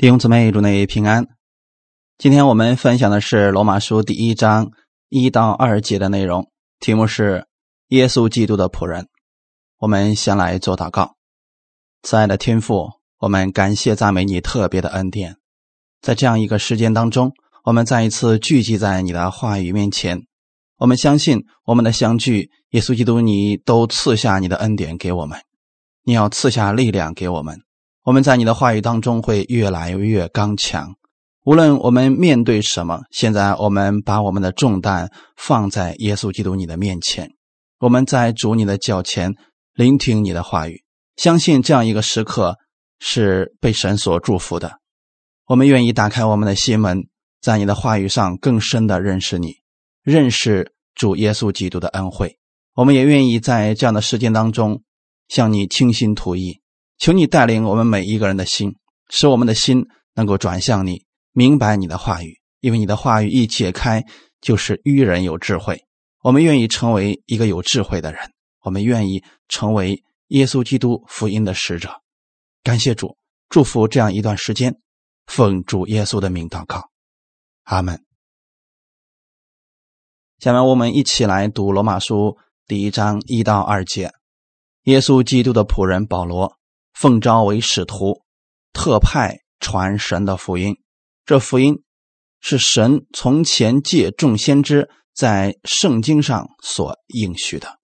弟兄姊妹，祝你平安。今天我们分享的是罗马书第一章一到二节的内容，题目是“耶稣基督的仆人”。我们先来做祷告。慈爱的天父，我们感谢赞美你特别的恩典，在这样一个时间当中，我们再一次聚集在你的话语面前。我们相信我们的相聚，耶稣基督，你都赐下你的恩典给我们，你要赐下力量给我们。我们在你的话语当中会越来越刚强。无论我们面对什么，现在我们把我们的重担放在耶稣基督你的面前。我们在主你的脚前聆听你的话语，相信这样一个时刻是被神所祝福的。我们愿意打开我们的心门，在你的话语上更深的认识你，认识主耶稣基督的恩惠。我们也愿意在这样的时间当中向你倾心吐意。求你带领我们每一个人的心，使我们的心能够转向你，明白你的话语。因为你的话语一解开，就是愚人有智慧。我们愿意成为一个有智慧的人，我们愿意成为耶稣基督福音的使者。感谢主，祝福这样一段时间，奉主耶稣的名祷告，阿门。下面我们一起来读罗马书第一章一到二节。耶稣基督的仆人保罗。奉召为使徒，特派传神的福音。这福音是神从前借众先知在圣经上所应许的。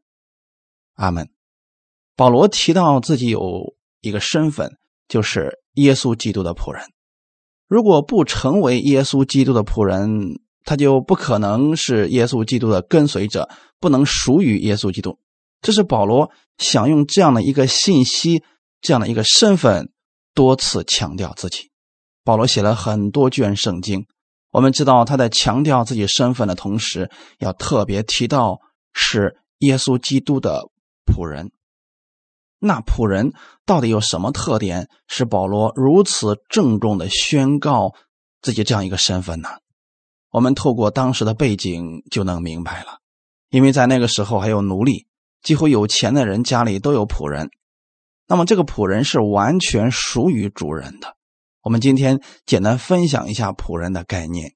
阿门。保罗提到自己有一个身份，就是耶稣基督的仆人。如果不成为耶稣基督的仆人，他就不可能是耶稣基督的跟随者，不能属于耶稣基督。这是保罗想用这样的一个信息。这样的一个身份，多次强调自己。保罗写了很多卷圣经，我们知道他在强调自己身份的同时，要特别提到是耶稣基督的仆人。那仆人到底有什么特点，使保罗如此郑重的宣告自己这样一个身份呢？我们透过当时的背景就能明白了，因为在那个时候还有奴隶，几乎有钱的人家里都有仆人。那么这个仆人是完全属于主人的。我们今天简单分享一下仆人的概念。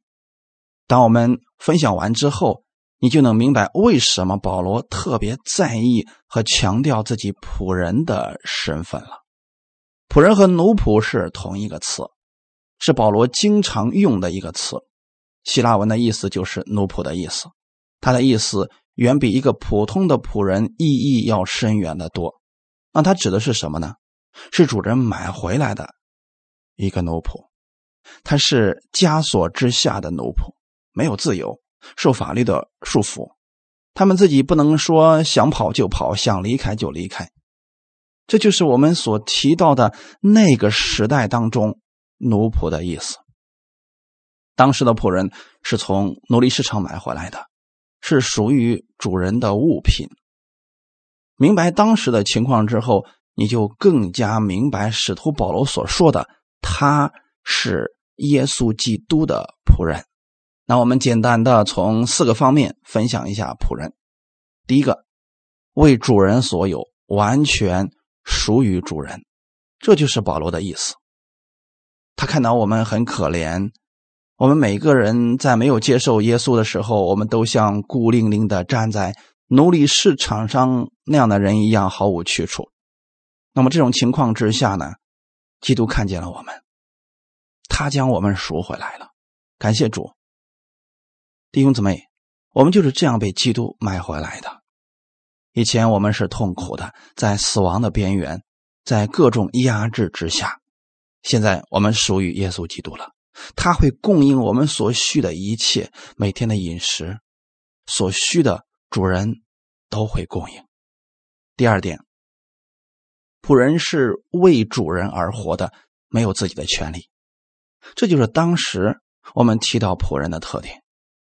当我们分享完之后，你就能明白为什么保罗特别在意和强调自己仆人的身份了。仆人和奴仆是同一个词，是保罗经常用的一个词。希腊文的意思就是奴仆的意思，它的意思远比一个普通的仆人意义要深远的多。那他指的是什么呢？是主人买回来的一个奴仆，他是枷锁之下的奴仆，没有自由，受法律的束缚，他们自己不能说想跑就跑，想离开就离开。这就是我们所提到的那个时代当中奴仆的意思。当时的仆人是从奴隶市场买回来的，是属于主人的物品。明白当时的情况之后，你就更加明白使徒保罗所说的，他是耶稣基督的仆人。那我们简单的从四个方面分享一下仆人。第一个，为主人所有，完全属于主人，这就是保罗的意思。他看到我们很可怜，我们每个人在没有接受耶稣的时候，我们都像孤零零的站在。奴隶市场上那样的人一样毫无去处。那么这种情况之下呢？基督看见了我们，他将我们赎回来了。感谢主，弟兄姊妹，我们就是这样被基督买回来的。以前我们是痛苦的，在死亡的边缘，在各种压制之下。现在我们属于耶稣基督了，他会供应我们所需的一切，每天的饮食所需的。主人都会供应。第二点，仆人是为主人而活的，没有自己的权利。这就是当时我们提到仆人的特点。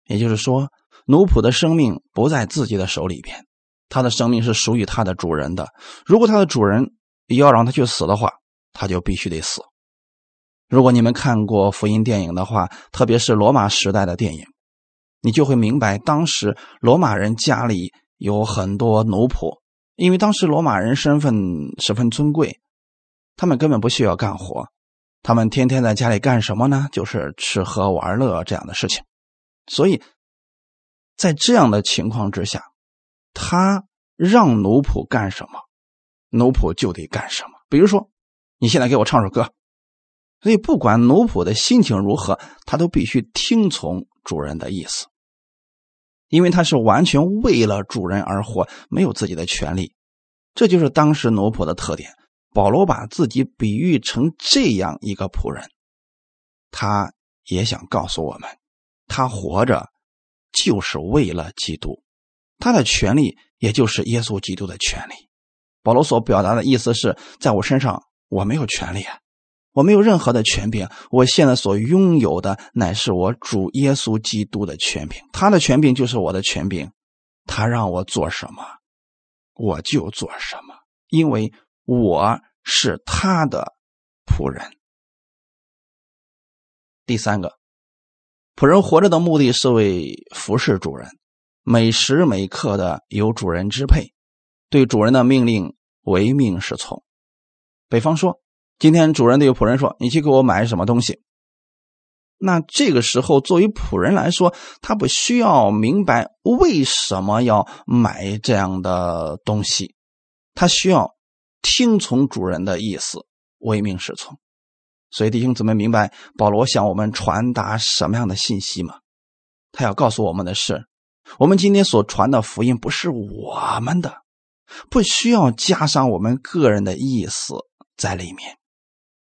也就是说，奴仆的生命不在自己的手里边，他的生命是属于他的主人的。如果他的主人要让他去死的话，他就必须得死。如果你们看过福音电影的话，特别是罗马时代的电影。你就会明白，当时罗马人家里有很多奴仆，因为当时罗马人身份十分尊贵，他们根本不需要干活，他们天天在家里干什么呢？就是吃喝玩乐这样的事情。所以，在这样的情况之下，他让奴仆干什么，奴仆就得干什么。比如说，你现在给我唱首歌，所以不管奴仆的心情如何，他都必须听从主人的意思，因为他是完全为了主人而活，没有自己的权利。这就是当时奴仆的特点。保罗把自己比喻成这样一个仆人，他也想告诉我们，他活着就是为了基督，他的权利也就是耶稣基督的权利。保罗所表达的意思是在我身上我没有权利啊，我没有任何的权柄，我现在所拥有的乃是我主耶稣基督的权柄，他的权柄就是我的权柄，他让我做什么，我就做什么，因为我。是他的仆人。第三个，仆人活着的目的是为服侍主人，每时每刻的由主人支配，对主人的命令唯命是从。比方说，今天主人对仆人说：“你去给我买什么东西。”那这个时候，作为仆人来说，他不需要明白为什么要买这样的东西，他需要。听从主人的意思，唯命是从。所以弟兄姊妹明白保罗向我们传达什么样的信息吗？他要告诉我们的是，我们今天所传的福音不是我们的，不需要加上我们个人的意思在里面。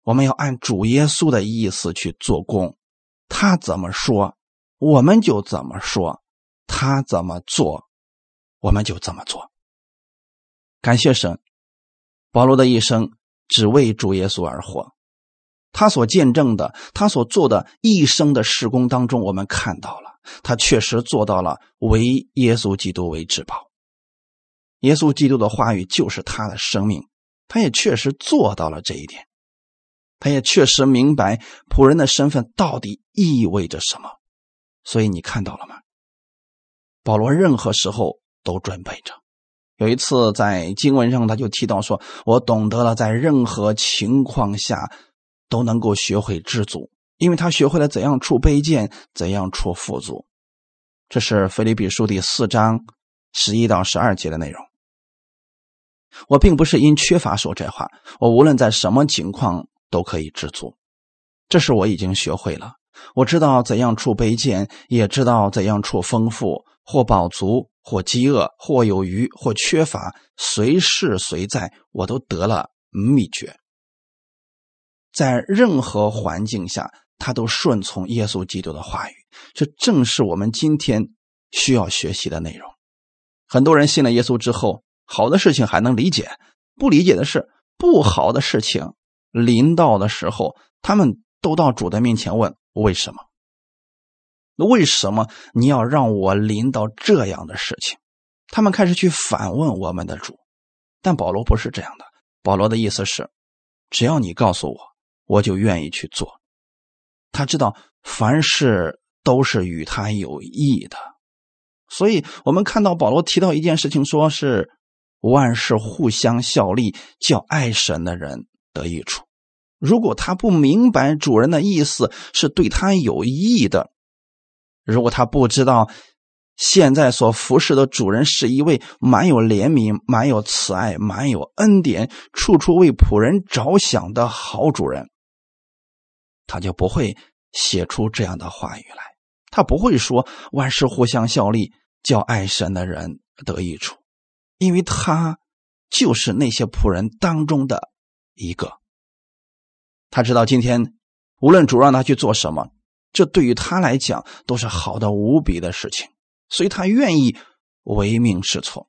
我们要按主耶稣的意思去做工，他怎么说，我们就怎么说；他怎么做，我们就怎么做。感谢神。保罗的一生只为主耶稣而活，他所见证的，他所做的一生的事工当中，我们看到了，他确实做到了为耶稣基督为至宝。耶稣基督的话语就是他的生命，他也确实做到了这一点，他也确实明白仆人的身份到底意味着什么。所以你看到了吗？保罗任何时候都准备着。有一次在经文上，他就提到说：“我懂得了，在任何情况下都能够学会知足，因为他学会了怎样处卑贱，怎样处富足。”这是腓立比书第四章十一到十二节的内容。我并不是因缺乏说这话，我无论在什么情况都可以知足，这是我已经学会了。我知道怎样处卑贱，也知道怎样处丰富或饱足。或饥饿，或有余，或缺乏，随时随在，我都得了秘诀。在任何环境下，他都顺从耶稣基督的话语。这正是我们今天需要学习的内容。很多人信了耶稣之后，好的事情还能理解，不理解的是不好的事情临到的时候，他们都到主的面前问为什么。那为什么你要让我临到这样的事情？他们开始去反问我们的主，但保罗不是这样的。保罗的意思是，只要你告诉我，我就愿意去做。他知道凡事都是与他有益的，所以我们看到保罗提到一件事情，说是万事互相效力，叫爱神的人得益处。如果他不明白主人的意思是对他有益的，如果他不知道现在所服侍的主人是一位满有怜悯、满有慈爱、满有恩典、处处为仆人着想的好主人，他就不会写出这样的话语来。他不会说万事互相效力，叫爱神的人得益处，因为他就是那些仆人当中的一个。他知道今天无论主让他去做什么。这对于他来讲都是好的无比的事情，所以他愿意唯命是从。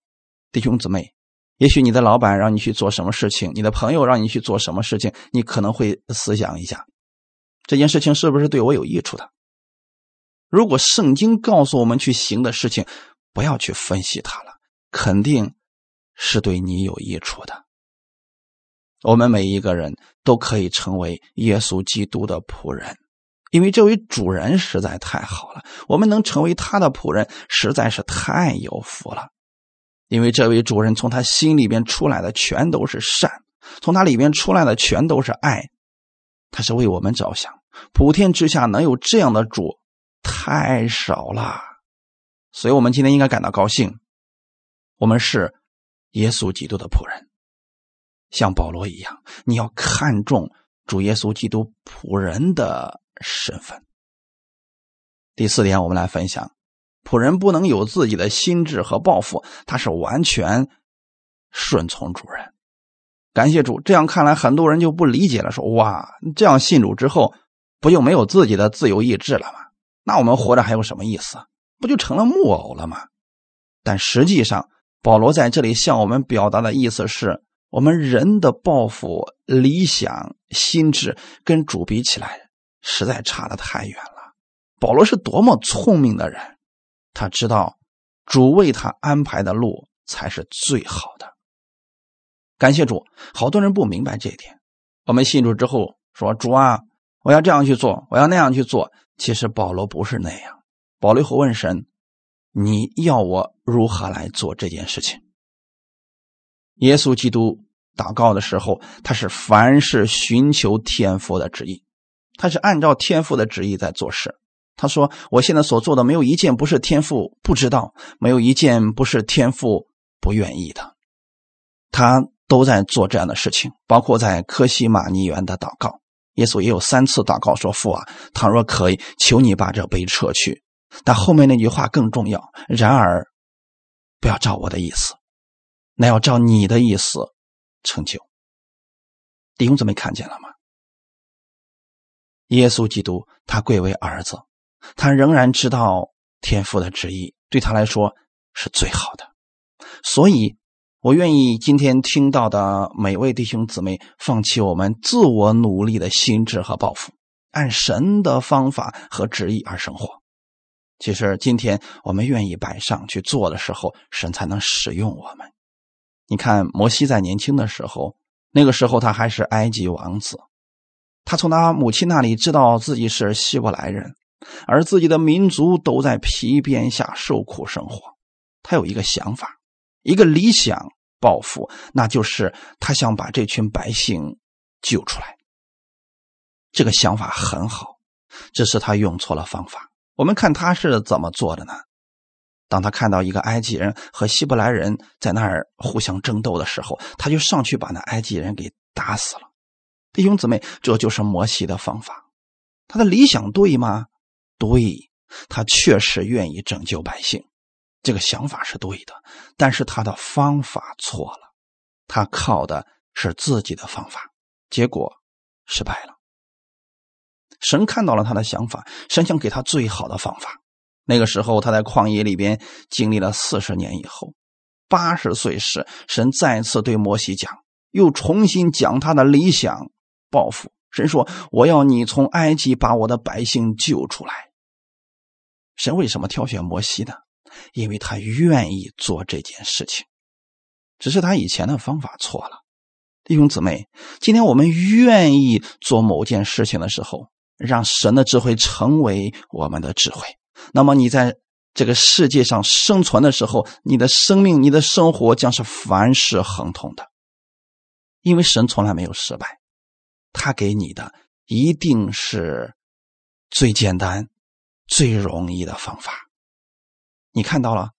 弟兄姊妹，也许你的老板让你去做什么事情，你的朋友让你去做什么事情，你可能会思想一下，这件事情是不是对我有益处的？如果圣经告诉我们去行的事情，不要去分析它了，肯定是对你有益处的。我们每一个人都可以成为耶稣基督的仆人。因为这位主人实在太好了，我们能成为他的仆人实在是太有福了。因为这位主人从他心里边出来的全都是善，从他里边出来的全都是爱。他是为我们着想。普天之下能有这样的主太少了，所以我们今天应该感到高兴。我们是耶稣基督的仆人，像保罗一样，你要看重主耶稣基督仆人的身份。第四点，我们来分享：仆人不能有自己的心智和抱负，他是完全顺从主人。感谢主，这样看来，很多人就不理解了，说：“哇，这样信主之后，不就没有自己的自由意志了吗？那我们活着还有什么意思？不就成了木偶了吗？”但实际上，保罗在这里向我们表达的意思是：我们人的抱负、理想、心智跟主比起来，实在差得太远了。保罗是多么聪明的人，他知道主为他安排的路才是最好的。感谢主，好多人不明白这一点。我们信主之后说：“主啊，我要这样去做，我要那样去做。”其实保罗不是那样。保罗会问神：“你要我如何来做这件事情？”耶稣基督祷告的时候，他是凡事寻求天父的旨意，他是按照天父的旨意在做事。他说：“我现在所做的，没有一件不是天父不知道，没有一件不是天父不愿意的。”他。都在做这样的事情，包括在科西玛尼园的祷告。耶稣也有三次祷告说：“父啊，倘若可以，求你把这杯撤去。”但后面那句话更重要。然而，不要照我的意思，那要照你的意思成就。弟兄姊妹看见了吗？耶稣基督他贵为儿子，他仍然知道天父的旨意对他来说是最好的，所以。我愿意今天听到的每位弟兄姊妹放弃我们自我努力的心智和抱负，按神的方法和旨意而生活。其实今天我们愿意摆上去做的时候，神才能使用我们。你看摩西在年轻的时候，那个时候他还是埃及王子，他从他母亲那里知道自己是希伯来人，而自己的民族都在皮鞭下受苦生活。他有一个想法。一个理想抱负，那就是他想把这群百姓救出来。这个想法很好，只是他用错了方法。我们看他是怎么做的呢？当他看到一个埃及人和希伯来人在那儿互相争斗的时候，他就上去把那埃及人给打死了。弟兄姊妹，这就是摩西的方法。他的理想对吗？对，他确实愿意拯救百姓。这个想法是对的，但是他的方法错了，他靠的是自己的方法，结果失败了。神看到了他的想法，神想给他最好的方法。那个时候他在旷野里边经历了四十年以后，八十岁时，神再次对摩西讲，又重新讲他的理想抱负。神说：“我要你从埃及把我的百姓救出来。”神为什么挑选摩西呢？因为他愿意做这件事情，只是他以前的方法错了。弟兄姊妹，今天我们愿意做某件事情的时候，让神的智慧成为我们的智慧。那么你在这个世界上生存的时候，你的生命、你的生活将是凡事亨通的，因为神从来没有失败，他给你的一定是最简单、最容易的方法。你看到了，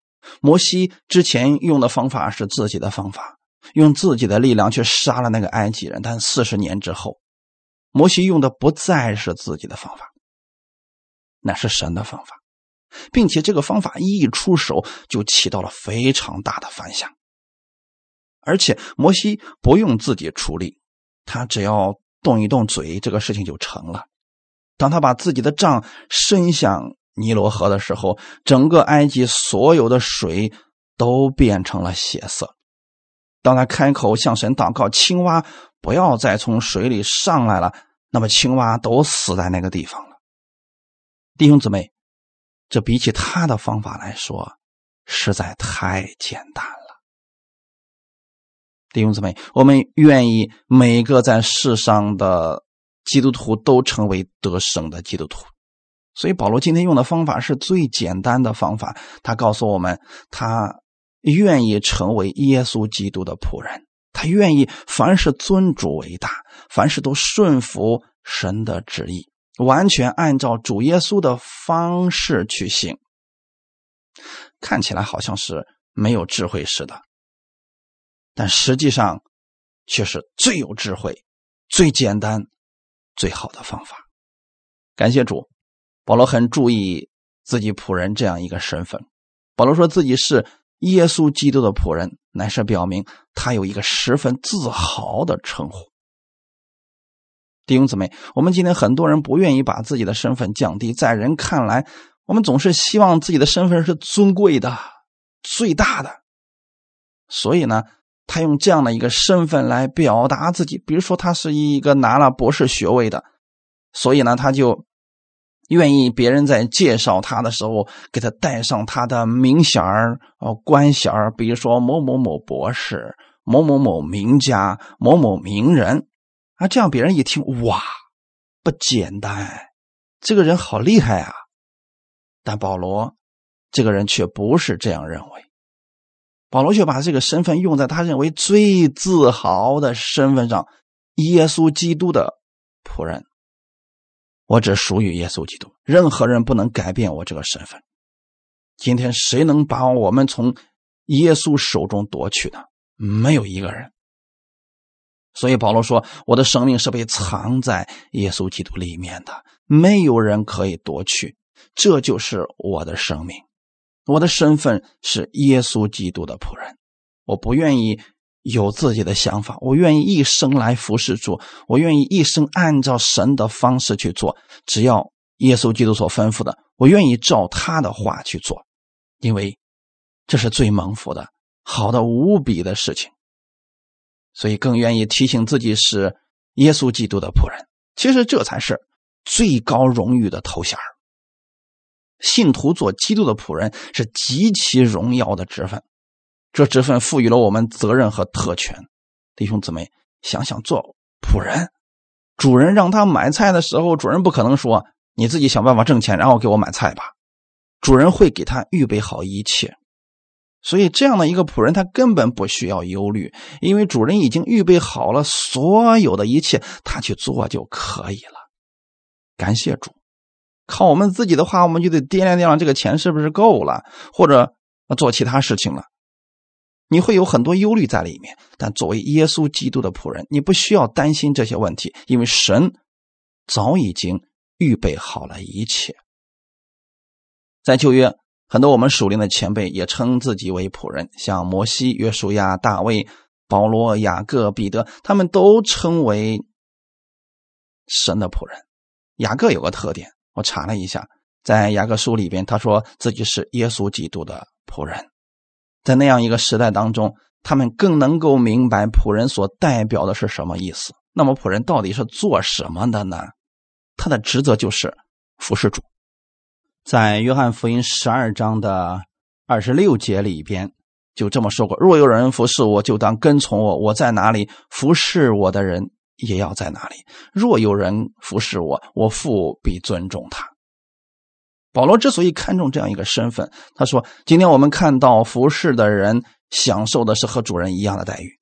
摩西之前用的方法是自己的方法，用自己的力量去杀了那个埃及人。但四十年之后，摩西用的不再是自己的方法，那是神的方法，并且这个方法一出手就起到了非常大的反响。而且摩西不用自己出力，他只要动一动嘴，这个事情就成了。当他把自己的杖伸向。尼罗河的时候，整个埃及所有的水都变成了血色。当他开口向神祷告，青蛙不要再从水里上来了，那么青蛙都死在那个地方了。弟兄姊妹，这比起他的方法来说，实在太简单了。弟兄姊妹，我们愿意每个在世上的基督徒都成为得胜的基督徒。所以保罗今天用的方法是最简单的方法。他告诉我们，他愿意成为耶稣基督的仆人，他愿意凡事尊主为大，凡事都顺服神的旨意，完全按照主耶稣的方式去行。看起来好像是没有智慧似的，但实际上却是最有智慧、最简单、最好的方法。感谢主，保罗很注意自己仆人这样一个身份。保罗说自己是耶稣基督的仆人，乃是表明他有一个十分自豪的称呼。弟兄姊妹，我们今天很多人不愿意把自己的身份降低，在人看来，我们总是希望自己的身份是尊贵的、最大的。所以呢，他用这样的一个身份来表达自己。比如说，他是一个拿了博士学位的，所以呢，他就愿意别人在介绍他的时候给他带上他的名衔儿、哦官衔儿，比如说某某某博士、某某某名家、某某名人。啊，这样别人一听，哇，不简单，这个人好厉害啊！但保罗这个人却不是这样认为，保罗却把这个身份用在他认为最自豪的身份上——耶稣基督的仆人。我只属于耶稣基督，任何人不能改变我这个身份。今天谁能把我们从耶稣手中夺去呢？没有一个人。所以保罗说：“我的生命是被藏在耶稣基督里面的，没有人可以夺去。这就是我的生命，我的身份是耶稣基督的仆人。我不愿意有自己的想法，我愿意一生来服侍主，我愿意一生按照神的方式去做。只要耶稣基督所吩咐的，我愿意照他的话去做，因为这是最蒙福的、好的无比的事情。”所以更愿意提醒自己是耶稣基督的仆人。其实这才是最高荣誉的头衔信徒做基督的仆人是极其荣耀的职分，这职分赋予了我们责任和特权。弟兄姊妹，想想做仆人，主人让他买菜的时候，主人不可能说：“你自己想办法挣钱，然后给我买菜吧。”主人会给他预备好一切。所以，这样的一个仆人，他根本不需要忧虑，因为主人已经预备好了所有的一切，他去做就可以了。感谢主，靠我们自己的话，我们就得掂量掂量这个钱是不是够了，或者做其他事情了。你会有很多忧虑在里面，但作为耶稣基督的仆人，你不需要担心这些问题，因为神早已经预备好了一切。在旧约。很多我们属灵的前辈也称自己为仆人，像摩西、约书亚、大卫、保罗、雅各、彼得，他们都称为神的仆人。雅各有个特点，我查了一下，在雅各书里边，他说自己是耶稣基督的仆人。在那样一个时代当中，他们更能够明白仆人所代表的是什么意思。那么，仆人到底是做什么的呢？他的职责就是服侍主。在约翰福音十二章的二十六节里边，就这么说过：“若有人服侍我，就当跟从我；我在哪里，服侍我的人也要在哪里。若有人服侍我，我父必尊重他。”保罗之所以看重这样一个身份，他说：“今天我们看到服侍的人享受的是和主人一样的待遇。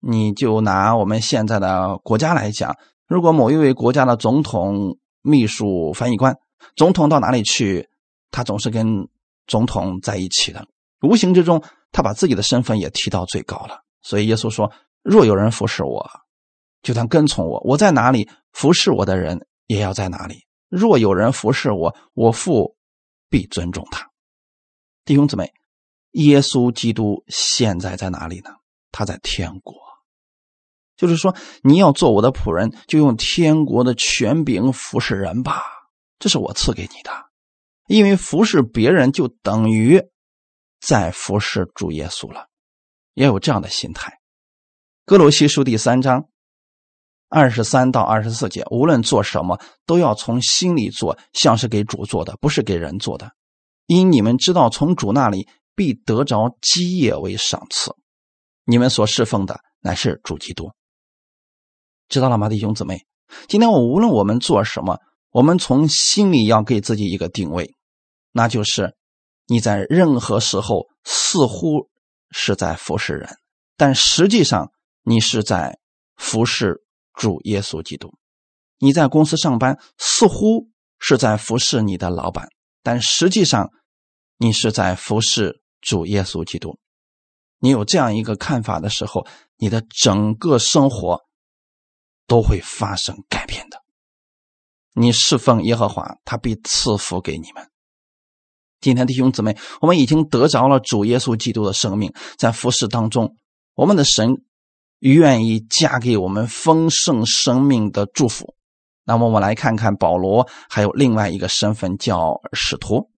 你就拿我们现在的国家来讲，如果某一位国家的总统、秘书、翻译官，总统到哪里去，他总是跟总统在一起的。无形之中，他把自己的身份也提到最高了。所以耶稣说：“若有人服侍我，就当跟从我；我在哪里，服侍我的人也要在哪里。若有人服侍我，我父必尊重他。”弟兄姊妹，耶稣基督现在在哪里呢？他在天国。就是说，你要做我的仆人，就用天国的权柄服侍人吧。这是我赐给你的，因为服侍别人就等于在服侍主耶稣了，也有这样的心态。哥罗西书第三章二十三到二十四节，无论做什么，都要从心里做，像是给主做的，不是给人做的。因你们知道，从主那里必得着基业为赏赐。你们所侍奉的乃是主基督，知道了吗，弟兄姊妹？今天我无论我们做什么。我们从心里要给自己一个定位，那就是你在任何时候似乎是在服侍人，但实际上你是在服侍主耶稣基督。你在公司上班，似乎是在服侍你的老板，但实际上你是在服侍主耶稣基督。你有这样一个看法的时候，你的整个生活都会发生改变的。你侍奉耶和华，他必赐福给你们。今天弟兄姊妹，我们已经得着了主耶稣基督的生命，在服侍当中，我们的神愿意加给我们丰盛生命的祝福。那么，我们来看看保罗还有另外一个身份，叫使徒，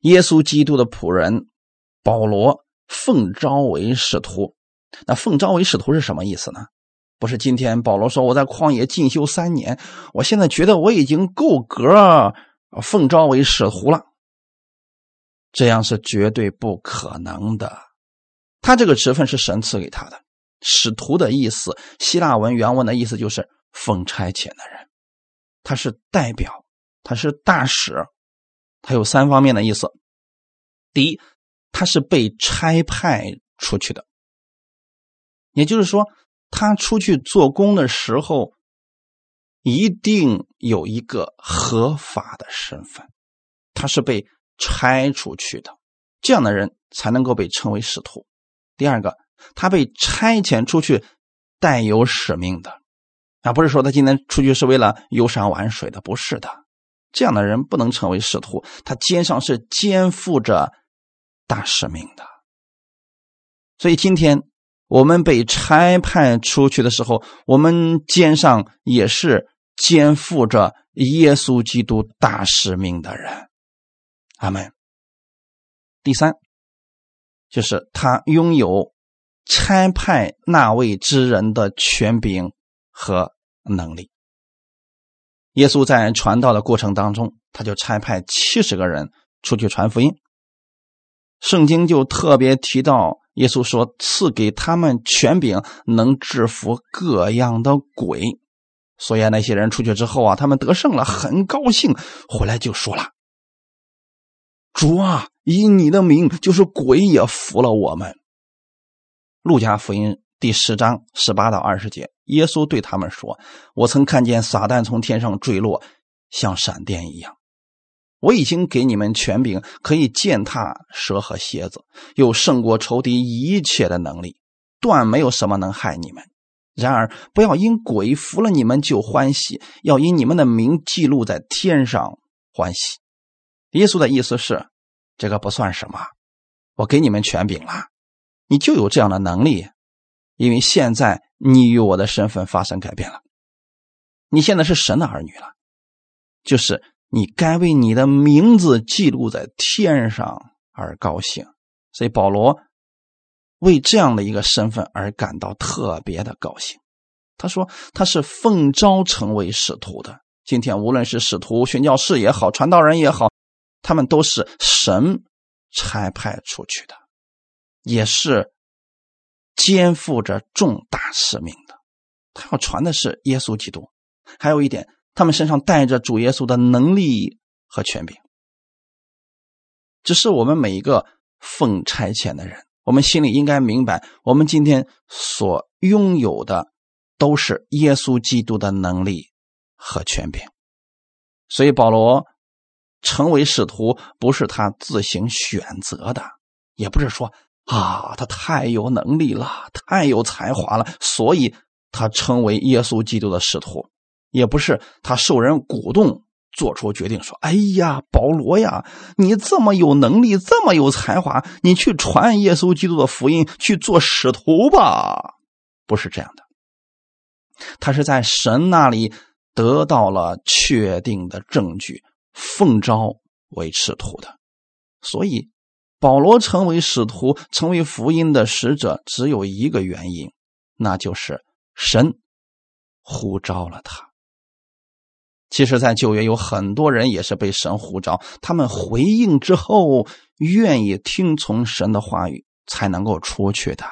耶稣基督的仆人保罗。奉召为使徒，那奉召为使徒是什么意思呢？不是今天保罗说我在旷野进修三年，我现在觉得我已经够格奉召为使徒了。这样是绝对不可能的。他这个职分是神赐给他的。使徒的意思，希腊文原文的意思就是奉差遣的人，他是代表，他是大使，他有三方面的意思。第一。他是被差派出去的，也就是说，他出去做工的时候，一定有一个合法的身份，他是被差出去的，这样的人才能够被称为使徒。第二个，他被差遣出去，带有使命的，啊，不是说他今天出去是为了游山玩水的，不是的，这样的人不能成为使徒，他肩上是肩负着。大使命的，所以今天我们被差派出去的时候，我们肩上也是肩负着耶稣基督大使命的人。阿门。第三，就是他拥有差派那位之人的权柄和能力。耶稣在传道的过程当中，他就差派七十个人出去传福音。圣经就特别提到，耶稣说赐给他们权柄，能制服各样的鬼。所以那些人出去之后啊，他们得胜了，很高兴，回来就说了：“主啊，以你的名，就是鬼也服了我们。”路加福音第十章十八到二十节，耶稣对他们说：“我曾看见撒旦从天上坠落，像闪电一样。”我已经给你们权柄，可以践踏蛇和蝎子，有胜过仇敌一切的能力，断没有什么能害你们。然而，不要因鬼服了你们就欢喜，要因你们的名记录在天上欢喜。耶稣的意思是，这个不算什么，我给你们权柄了，你就有这样的能力，因为现在你与我的身份发生改变了，你现在是神的儿女了，就是。你该为你的名字记录在天上而高兴，所以保罗为这样的一个身份而感到特别的高兴。他说他是奉召成为使徒的。今天无论是使徒、宣教士也好，传道人也好，他们都是神差派出去的，也是肩负着重大使命的。他要传的是耶稣基督。还有一点。他们身上带着主耶稣的能力和权柄，只是我们每一个奉差遣的人，我们心里应该明白，我们今天所拥有的都是耶稣基督的能力和权柄。所以保罗成为使徒不是他自行选择的，也不是说啊他太有能力了，太有才华了，所以他成为耶稣基督的使徒。也不是他受人鼓动做出决定，说：“哎呀，保罗呀，你这么有能力，这么有才华，你去传耶稣基督的福音，去做使徒吧。”不是这样的，他是在神那里得到了确定的证据，奉召为使徒的。所以，保罗成为使徒，成为福音的使者，只有一个原因，那就是神呼召了他。其实，在旧约有很多人也是被神呼召，他们回应之后，愿意听从神的话语，才能够出去的。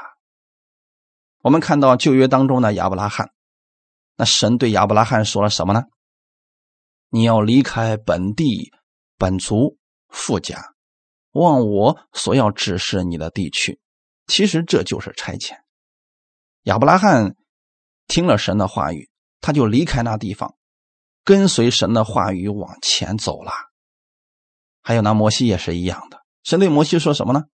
我们看到旧约当中的亚伯拉罕，那神对亚伯拉罕说了什么呢？你要离开本地、本族、富家，往我所要指示你的地区。其实这就是差遣。亚伯拉罕听了神的话语，他就离开那地方。跟随神的话语往前走了。还有呢，摩西也是一样的。神对摩西说什么呢？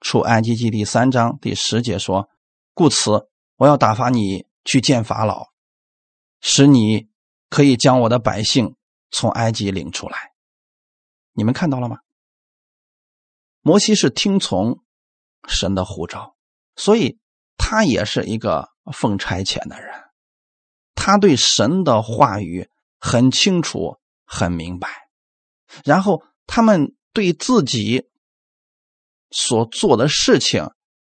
出埃及记第三章第十节说：“故此，我要打发你去见法老，使你可以将我的百姓从埃及领出来。”你们看到了吗？摩西是听从神的呼召，所以他也是一个奉差遣的人。他对神的话语很清楚、很明白，然后他们对自己所做的事情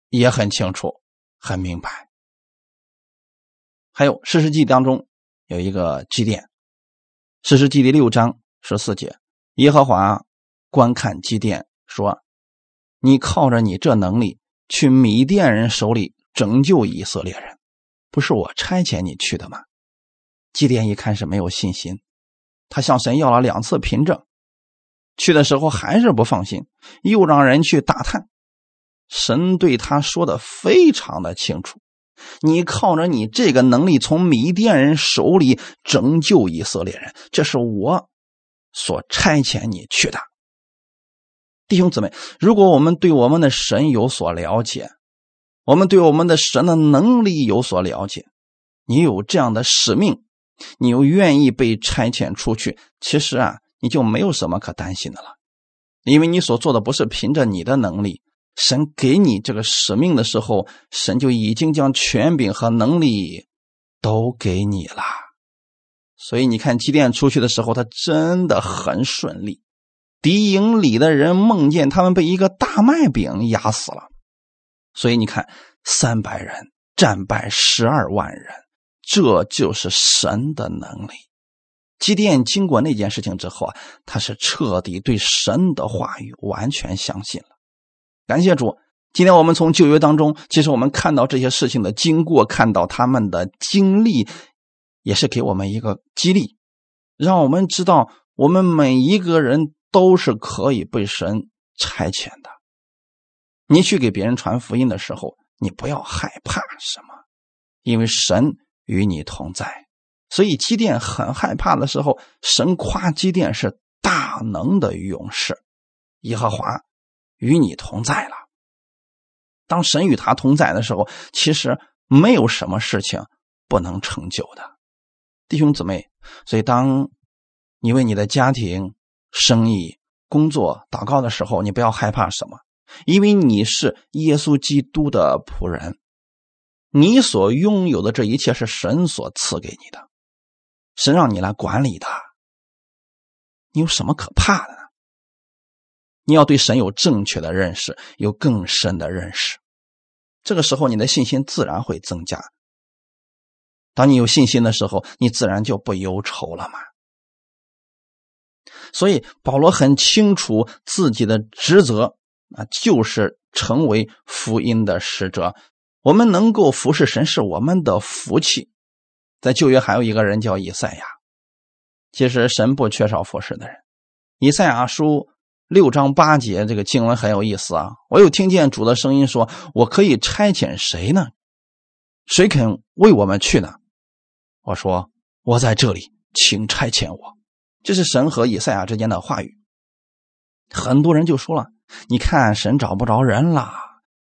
也很清楚、很明白。还有《诗诗记》当中有一个祭奠，《诗诗记》第六章十四节，耶和华观看祭奠，说：“你靠着你这能力去米甸人手里拯救以色列人，不是我差遣你去的吗？”祭奠一看是没有信心，他向神要了两次凭证，去的时候还是不放心，又让人去打探。神对他说的非常的清楚：“你靠着你这个能力从米甸人手里拯救以色列人，这是我所差遣你去的。”弟兄姊妹，如果我们对我们的神有所了解，我们对我们的神的能力有所了解，你有这样的使命。你又愿意被差遣出去，其实啊，你就没有什么可担心的了，因为你所做的不是凭着你的能力，神给你这个使命的时候，神就已经将权柄和能力都给你了。所以你看，祭奠出去的时候，他真的很顺利。敌营里的人梦见他们被一个大麦饼压死了，所以你看，三百人战败十二万人。这就是神的能力。基甸经过那件事情之后啊，他是彻底对神的话语完全相信了。感谢主！今天我们从旧约当中，其实我们看到这些事情的经过，看到他们的经历，也是给我们一个激励，让我们知道我们每一个人都是可以被神差遣的。你去给别人传福音的时候，你不要害怕什么，因为神。与你同在，所以基甸很害怕的时候，神夸基甸是大能的勇士，耶和华与你同在了。当神与他同在的时候，其实没有什么事情不能成就的，弟兄姊妹。所以，当你为你的家庭、生意、工作祷告的时候，你不要害怕什么，因为你是耶稣基督的仆人。你所拥有的这一切是神所赐给你的，神让你来管理的。你有什么可怕的呢？你要对神有正确的认识，有更深的认识。这个时候，你的信心自然会增加。当你有信心的时候，你自然就不忧愁了嘛。所以，保罗很清楚自己的职责啊，就是成为福音的使者。我们能够服侍神是我们的福气，在旧约还有一个人叫以赛亚。其实神不缺少服侍的人。以赛亚书六章八节这个经文很有意思啊！我又听见主的声音说：“我可以差遣谁呢？谁肯为我们去呢？”我说：“我在这里，请差遣我。”这是神和以赛亚之间的话语。很多人就说了：“你看神找不着人了。”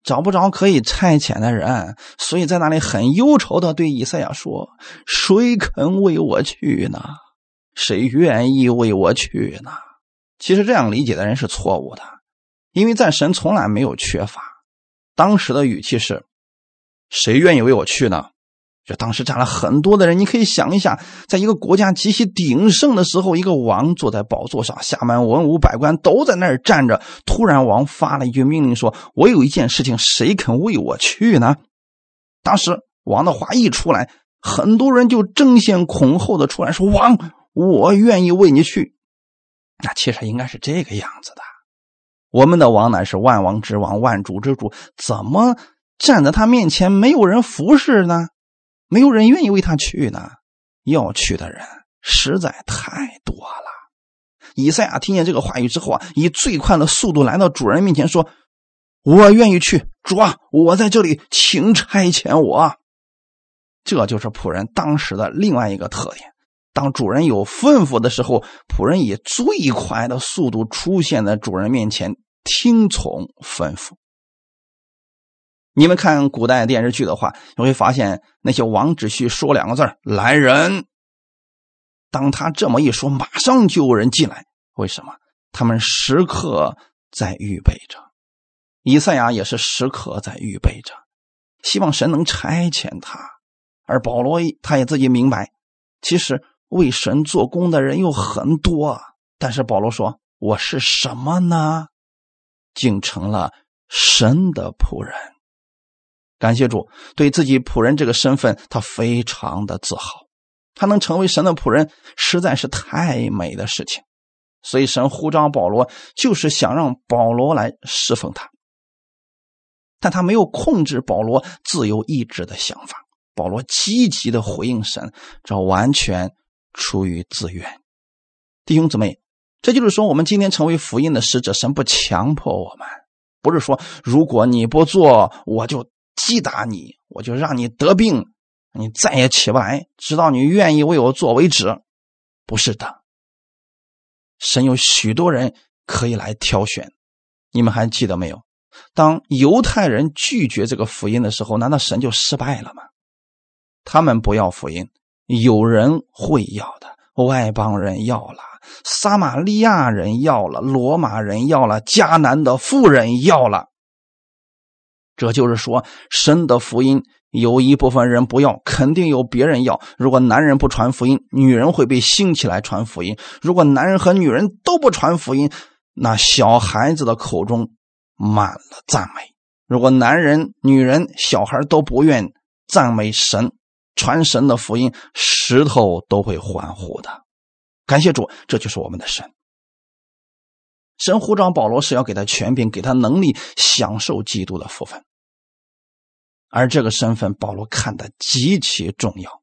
找不着可以差遣的人，所以在那里很忧愁的对以赛亚说：“谁肯为我去呢？谁愿意为我去呢？”其实这样理解的人是错误的，因为在神从来没有缺乏。当时的语气是：“谁愿意为我去呢？”就当时站了很多的人，你可以想一下，在一个国家极其鼎盛的时候，一个王坐在宝座上，下面文武百官都在那儿站着。突然，王发了一句命令，说：“我有一件事情，谁肯为我去呢？”当时王的话一出来，很多人就争先恐后的出来说：“王，我愿意为你去。”那其实应该是这个样子的。我们的王乃是万王之王，万主之主，怎么站在他面前没有人服侍呢？没有人愿意为他去呢，要去的人实在太多了。以赛亚听见这个话语之后啊，以最快的速度来到主人面前说：“我愿意去，主啊，我在这里，请差遣我。”这就是仆人当时的另外一个特点。当主人有吩咐的时候，仆人以最快的速度出现在主人面前，听从吩咐。你们看古代电视剧的话，你会发现那些王只需说两个字来人”，当他这么一说，马上就有人进来。为什么？他们时刻在预备着。以赛亚也是时刻在预备着，希望神能差遣他。而保罗他也自己明白，其实。为神做工的人有很多，但是保罗说：“我是什么呢？竟成了神的仆人。”感谢主，对自己仆人这个身份，他非常的自豪。他能成为神的仆人，实在是太美的事情。所以神呼召保罗，就是想让保罗来侍奉他。但他没有控制保罗自由意志的想法。保罗积极的回应神，这完全。出于自愿，弟兄姊妹，这就是说，我们今天成为福音的使者，神不强迫我们，不是说如果你不做，我就击打你，我就让你得病，你再也起不来，直到你愿意为我做为止。不是的，神有许多人可以来挑选。你们还记得没有？当犹太人拒绝这个福音的时候，难道神就失败了吗？他们不要福音。有人会要的，外邦人要了，撒玛利亚人要了，罗马人要了，迦南的妇人要了。这就是说，神的福音有一部分人不要，肯定有别人要。如果男人不传福音，女人会被兴起来传福音；如果男人和女人都不传福音，那小孩子的口中满了赞美。如果男人、女人、小孩都不愿赞美神。传神的福音，石头都会欢呼的。感谢主，这就是我们的神。神呼召保罗是要给他权柄，给他能力，享受基督的福分。而这个身份，保罗看得极其重要。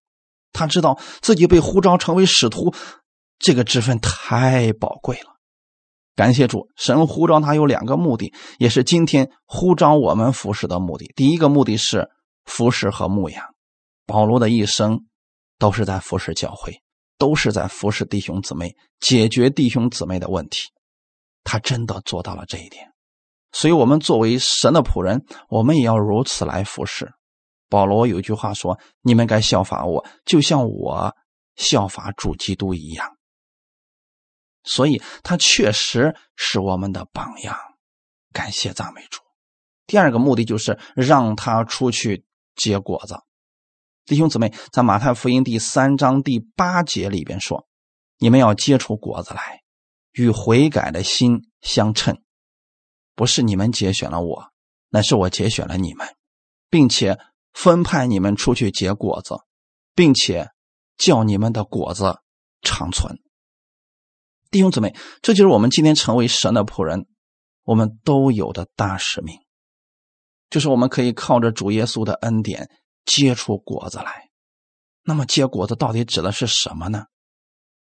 他知道自己被呼召成为使徒，这个职分太宝贵了。感谢主，神呼召他有两个目的，也是今天呼召我们服侍的目的。第一个目的是服侍和牧养。保罗的一生都是在服侍教会，都是在服侍弟兄姊妹，解决弟兄姊妹的问题。他真的做到了这一点。所以，我们作为神的仆人，我们也要如此来服侍。保罗有一句话说：“你们该效法我，就像我效法主基督一样。”所以，他确实是我们的榜样。感谢赞美主。第二个目的就是让他出去结果子。弟兄姊妹，在马太福音第三章第八节里边说：“你们要结出果子来，与悔改的心相称。不是你们节选了我，乃是我节选了你们，并且分派你们出去结果子，并且叫你们的果子长存。”弟兄姊妹，这就是我们今天成为神的仆人，我们都有的大使命，就是我们可以靠着主耶稣的恩典。结出果子来，那么结果子到底指的是什么呢？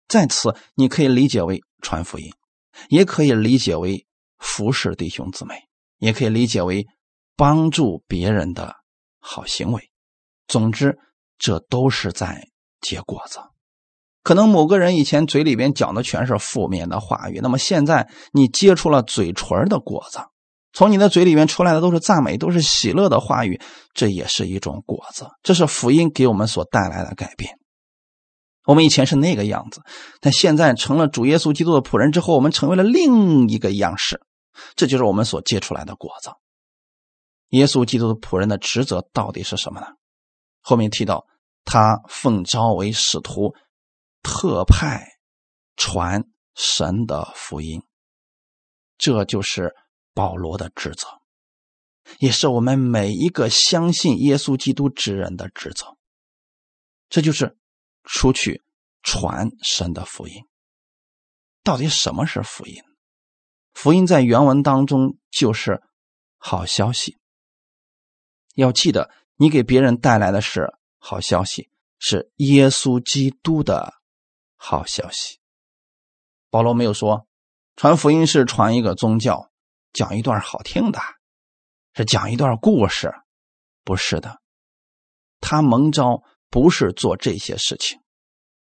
在此，你可以理解为传福音，也可以理解为服侍弟兄姊妹，也可以理解为帮助别人的好行为。总之，这都是在结果子。可能某个人以前嘴里边讲的全是负面的话语，那么现在你结出了嘴唇的果子。从你的嘴里面出来的都是赞美，都是喜乐的话语，这也是一种果子。这是福音给我们所带来的改变。我们以前是那个样子，但现在成了主耶稣基督的仆人之后，我们成为了另一个样式。这就是我们所结出来的果子。耶稣基督的仆人的职责到底是什么呢？后面提到他奉召为使徒，特派传神的福音，这就是。保罗的职责，也是我们每一个相信耶稣基督之人的职责。这就是出去传神的福音。到底什么是福音？福音在原文当中就是好消息。要记得，你给别人带来的是好消息，是耶稣基督的好消息。保罗没有说传福音是传一个宗教。讲一段好听的，是讲一段故事，不是的。他蒙召不是做这些事情，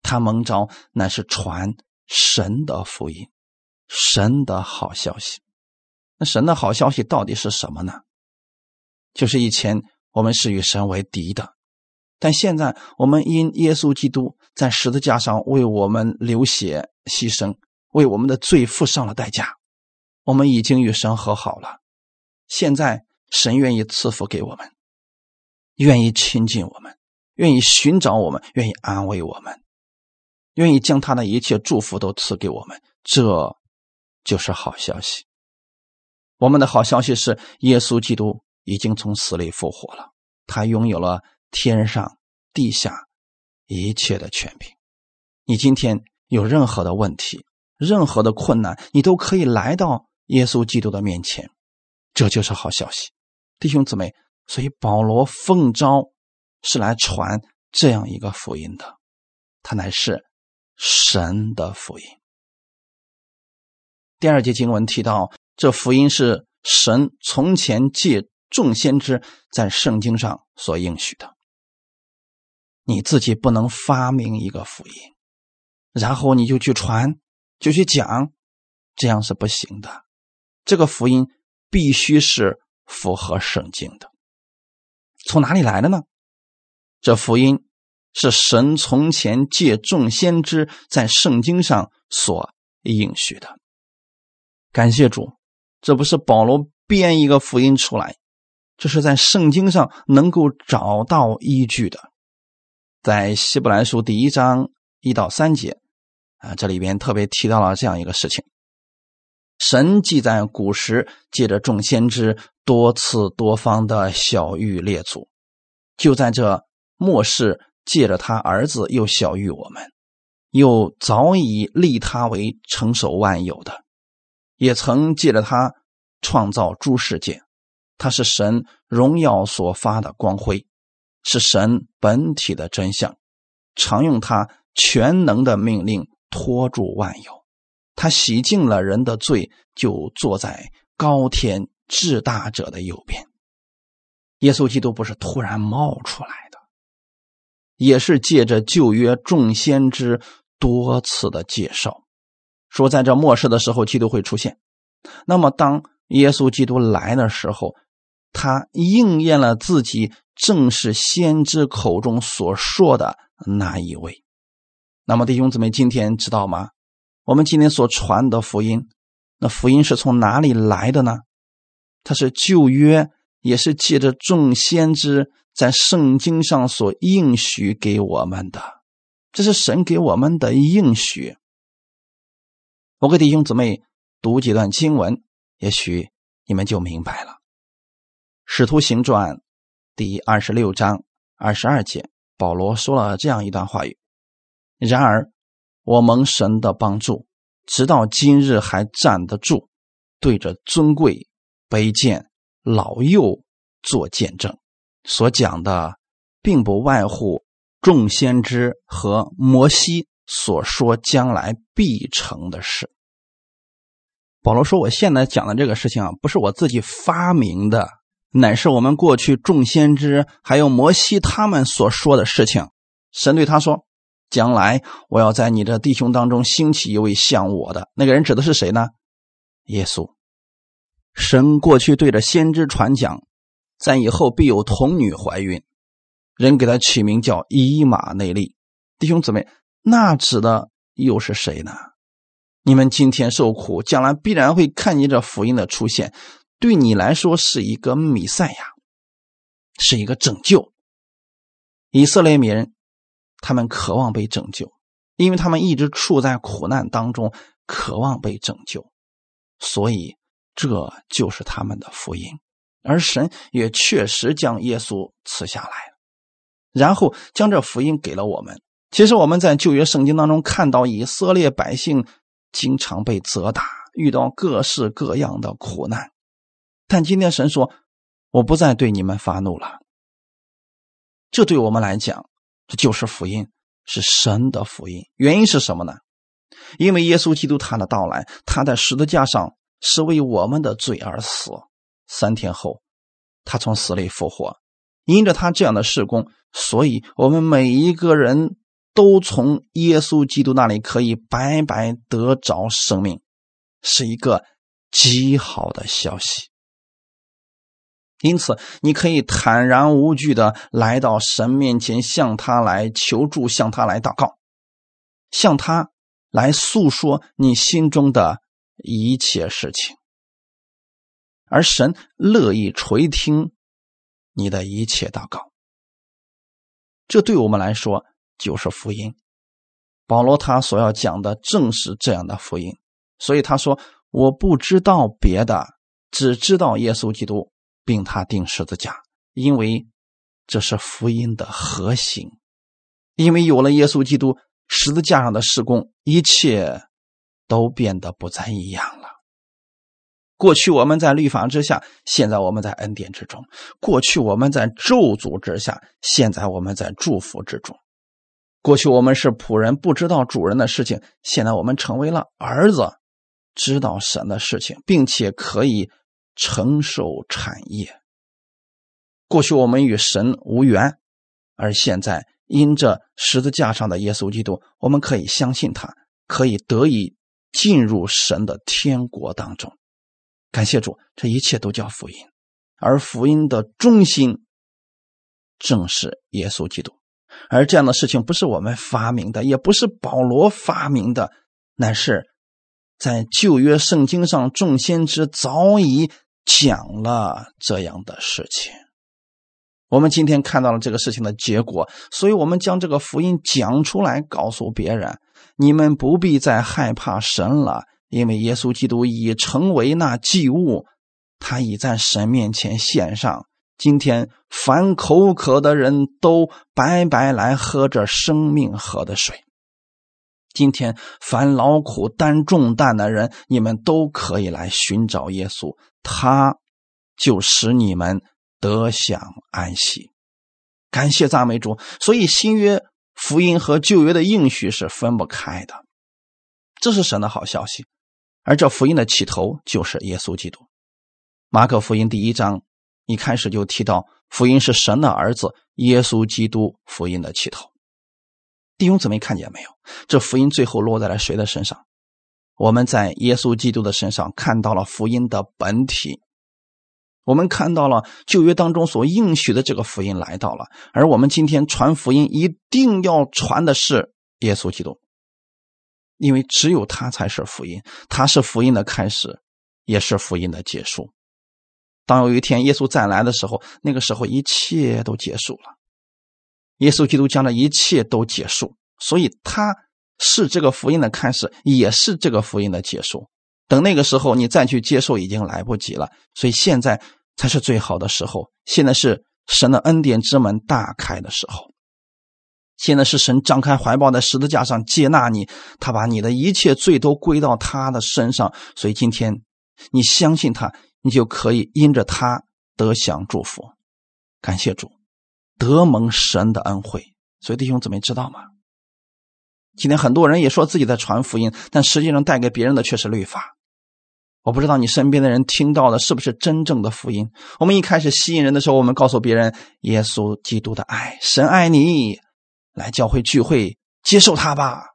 他蒙召乃是传神的福音，神的好消息。那神的好消息到底是什么呢？就是以前我们是与神为敌的，但现在我们因耶稣基督在十字架上为我们流血牺牲，为我们的罪付上了代价，我们已经与神和好了。现在神愿意赐福给我们，愿意亲近我们，愿意寻找我们，愿意安慰我们。愿意将他的一切祝福都赐给我们，这就是好消息。我们的好消息是，耶稣基督已经从死里复活了，他拥有了天上地下一切的权柄。你今天有任何的问题、任何的困难，你都可以来到耶稣基督的面前，这就是好消息，弟兄姊妹。所以保罗奉召是来传这样一个福音的，他乃是。神的福音。第二节经文提到，这福音是神从前借众先知在圣经上所应许的。你自己不能发明一个福音，然后你就去传，就去讲，这样是不行的。这个福音必须是符合圣经的。从哪里来的呢？这福音。是神从前借众先知在圣经上所应许的。感谢主，这不是保罗编一个福音出来，这是在圣经上能够找到依据的。在希伯来书第一章一到三节啊，这里边特别提到了这样一个事情：神既在古时借着众先知多次多方的小谕列祖，就在这末世。借着他儿子又小于我们，又早已立他为承受万有的，也曾借着他创造诸世界。他是神荣耀所发的光辉，是神本体的真相，常用他全能的命令托住万有。他洗净了人的罪，就坐在高天至大者的右边。耶稣基督不是突然冒出来。也是借着旧约众先知多次的介绍，说在这末世的时候，基督会出现。那么，当耶稣基督来的时候，他应验了自己正是先知口中所说的那一位。那么，弟兄姊妹，今天知道吗？我们今天所传的福音，那福音是从哪里来的呢？它是旧约，也是借着众先知。在圣经上所应许给我们的，这是神给我们的应许。我给弟兄姊妹读几段经文，也许你们就明白了。《使徒行传》第二十六章二十二节，保罗说了这样一段话语：“然而，我蒙神的帮助，直到今日还站得住，对着尊贵、卑贱、老幼做见证。”所讲的，并不外乎众先知和摩西所说将来必成的事。保罗说：“我现在讲的这个事情啊，不是我自己发明的，乃是我们过去众先知还有摩西他们所说的事情。神对他说：‘将来我要在你的弟兄当中兴起一位像我的那个人，指的是谁呢？耶稣。神过去对着先知传讲。”在以后必有童女怀孕，人给他取名叫伊玛内利。弟兄姊妹，那指的又是谁呢？你们今天受苦，将来必然会看见这福音的出现，对你来说是一个弥赛亚，是一个拯救。以色列民他们渴望被拯救，因为他们一直处在苦难当中，渴望被拯救，所以这就是他们的福音。而神也确实将耶稣赐下来，然后将这福音给了我们。其实我们在旧约圣经当中看到以色列百姓经常被责打，遇到各式各样的苦难，但今天神说：“我不再对你们发怒了。”这对我们来讲，这就是福音，是神的福音。原因是什么呢？因为耶稣基督他的到来，他在十字架上是为我们的罪而死。三天后，他从死里复活。因着他这样的事工，所以我们每一个人都从耶稣基督那里可以白白得着生命，是一个极好的消息。因此，你可以坦然无惧的来到神面前，向他来求助，向他来祷告，向他来诉说你心中的一切事情，而神乐意垂听你的一切祷告。这对我们来说就是福音。保罗他所要讲的正是这样的福音，所以他说：“我不知道别的，只知道耶稣基督，并他钉十字架，因为这是福音的核心。因为有了耶稣基督十字架上的施工，一切都变得不再一样了。”过去我们在律法之下，现在我们在恩典之中；过去我们在咒诅之下，现在我们在祝福之中；过去我们是仆人，不知道主人的事情，现在我们成为了儿子，知道神的事情，并且可以承受产业。过去我们与神无缘，而现在因着十字架上的耶稣基督，我们可以相信他，可以得以进入神的天国当中。感谢主，这一切都叫福音，而福音的中心正是耶稣基督。而这样的事情不是我们发明的，也不是保罗发明的，乃是在旧约圣经上众先知早已讲了这样的事情。我们今天看到了这个事情的结果，所以我们将这个福音讲出来，告诉别人：你们不必再害怕神了。因为耶稣基督已成为那祭物，他已在神面前献上。今天凡口渴的人都白白来喝着生命河的水。今天凡劳苦担重担的人，你们都可以来寻找耶稣，他就使你们得享安息。感谢赞美主。所以新约福音和旧约的应许是分不开的，这是神的好消息。而这福音的起头就是耶稣基督。马可福音第一章一开始就提到，福音是神的儿子耶稣基督福音的起头。弟兄姊妹看见没有？这福音最后落在了谁的身上？我们在耶稣基督的身上看到了福音的本体。我们看到了旧约当中所应许的这个福音来到了，而我们今天传福音一定要传的是耶稣基督。因为只有他才是福音，他是福音的开始，也是福音的结束。当有一天耶稣再来的时候，那个时候一切都结束了。耶稣基督将这一切都结束，所以他是这个福音的开始，也是这个福音的结束。等那个时候你再去接受，已经来不及了。所以现在才是最好的时候，现在是神的恩典之门大开的时候。现在是神张开怀抱在十字架上接纳你，他把你的一切罪都归到他的身上，所以今天你相信他，你就可以因着他得享祝福。感谢主，得蒙神的恩惠。所以弟兄姊妹知道吗？今天很多人也说自己在传福音，但实际上带给别人的却是律法。我不知道你身边的人听到的是不是真正的福音。我们一开始吸引人的时候，我们告诉别人耶稣基督的爱，神爱你。来教会聚会，接受他吧。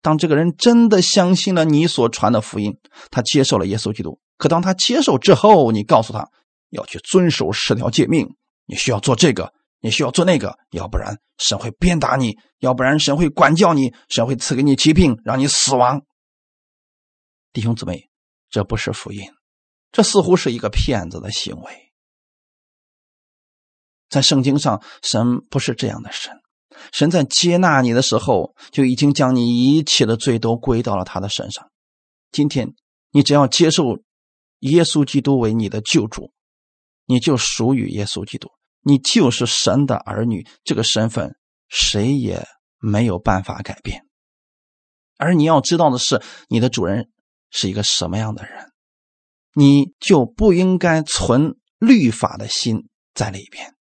当这个人真的相信了你所传的福音，他接受了耶稣基督。可当他接受之后，你告诉他要去遵守十条诫命，你需要做这个，你需要做那个，要不然神会鞭打你，要不然神会管教你，神会赐给你疾病，让你死亡。弟兄姊妹，这不是福音，这似乎是一个骗子的行为。在圣经上，神不是这样的神。神在接纳你的时候，就已经将你一切的罪都归到了他的身上。今天，你只要接受耶稣基督为你的救主，你就属于耶稣基督，你就是神的儿女。这个身份，谁也没有办法改变。而你要知道的是，你的主人是一个什么样的人，你就不应该存律法的心在里边，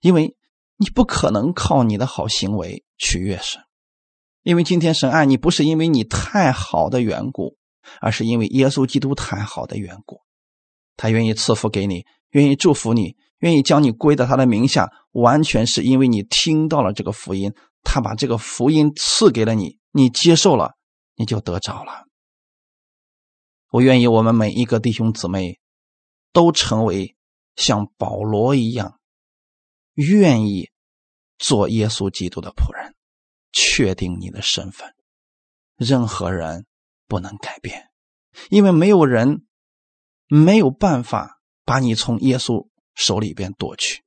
因为。你不可能靠你的好行为取悦神，因为今天神爱你不是因为你太好的缘故，而是因为耶稣基督太好的缘故。他愿意赐福给你，愿意祝福你，愿意将你归到他的名下，完全是因为你听到了这个福音，他把这个福音赐给了你，你接受了，你就得着了。我愿意我们每一个弟兄姊妹都成为像保罗一样，愿意做耶稣基督的仆人，确定你的身份，任何人不能改变，因为没有人没有办法把你从耶稣手里边夺去。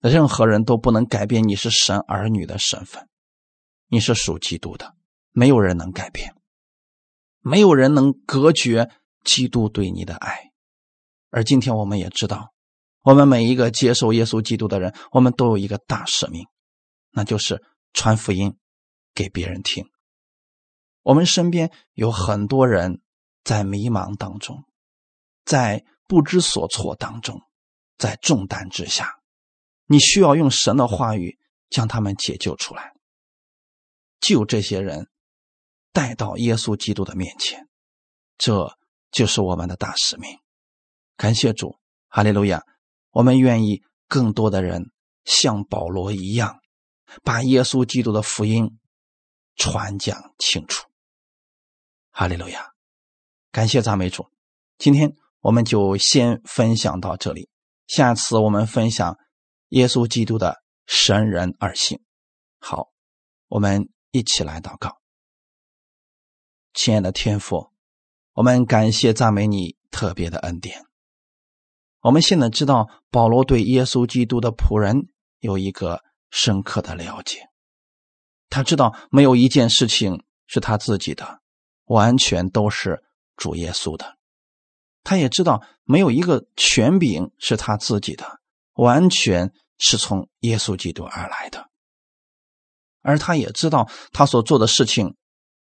任何人都不能改变你是神儿女的身份，你是属基督的，没有人能改变，没有人能隔绝基督对你的爱。而今天我们也知道，我们每一个接受耶稣基督的人，我们都有一个大使命，那就是传福音给别人听。我们身边有很多人在迷茫当中，在不知所措当中，在重担之下。你需要用神的话语将他们解救出来，救这些人带到耶稣基督的面前，这就是我们的大使命。感谢主，哈利路亚！我们愿意更多的人像保罗一样，把耶稣基督的福音传讲清楚。哈利路亚！感谢赞美主。今天我们就先分享到这里，下次我们分享。耶稣基督的神人二性，好，我们一起来祷告。亲爱的天父，我们感谢赞美你特别的恩典。我们现在知道保罗对耶稣基督的仆人有一个深刻的了解，他知道没有一件事情是他自己的，完全都是主耶稣的。他也知道没有一个权柄是他自己的。完全是从耶稣基督而来的，而他也知道他所做的事情，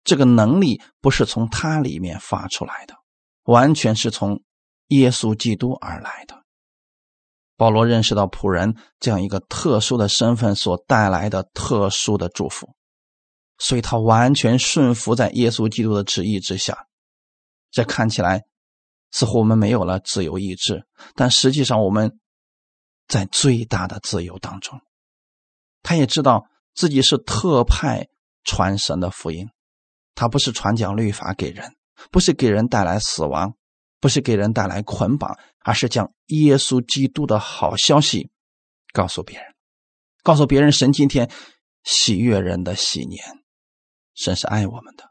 这个能力不是从他里面发出来的，完全是从耶稣基督而来的。保罗认识到仆人这样一个特殊的身份所带来的特殊的祝福，所以他完全顺服在耶稣基督的旨意之下。这看起来似乎我们没有了自由意志，但实际上我们。在最大的自由当中，他也知道自己是特派传神的福音，他不是传讲律法给人，不是给人带来死亡，不是给人带来捆绑，而是将耶稣基督的好消息告诉别人，告诉别人神今天喜悦人的喜年，神是爱我们的。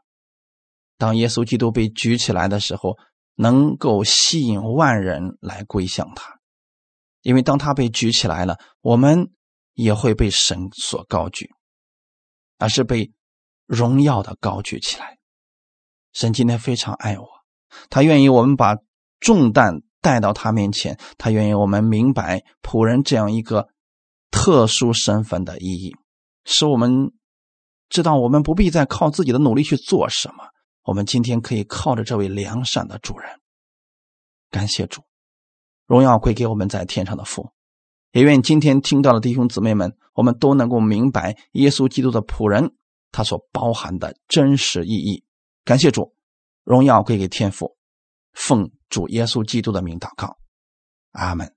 当耶稣基督被举起来的时候，能够吸引万人来归向他。因为当他被举起来了，我们也会被神所高举，而是被荣耀的高举起来。神今天非常爱我，他愿意我们把重担带到他面前，他愿意我们明白仆人这样一个特殊身份的意义，使我们知道我们不必再靠自己的努力去做什么，我们今天可以靠着这位良善的主人。感谢主。荣耀归给我们在天上的父，也愿今天听到的弟兄姊妹们，我们都能够明白耶稣基督的仆人他所包含的真实意义。感谢主，荣耀归给天父，奉主耶稣基督的名祷告，阿门。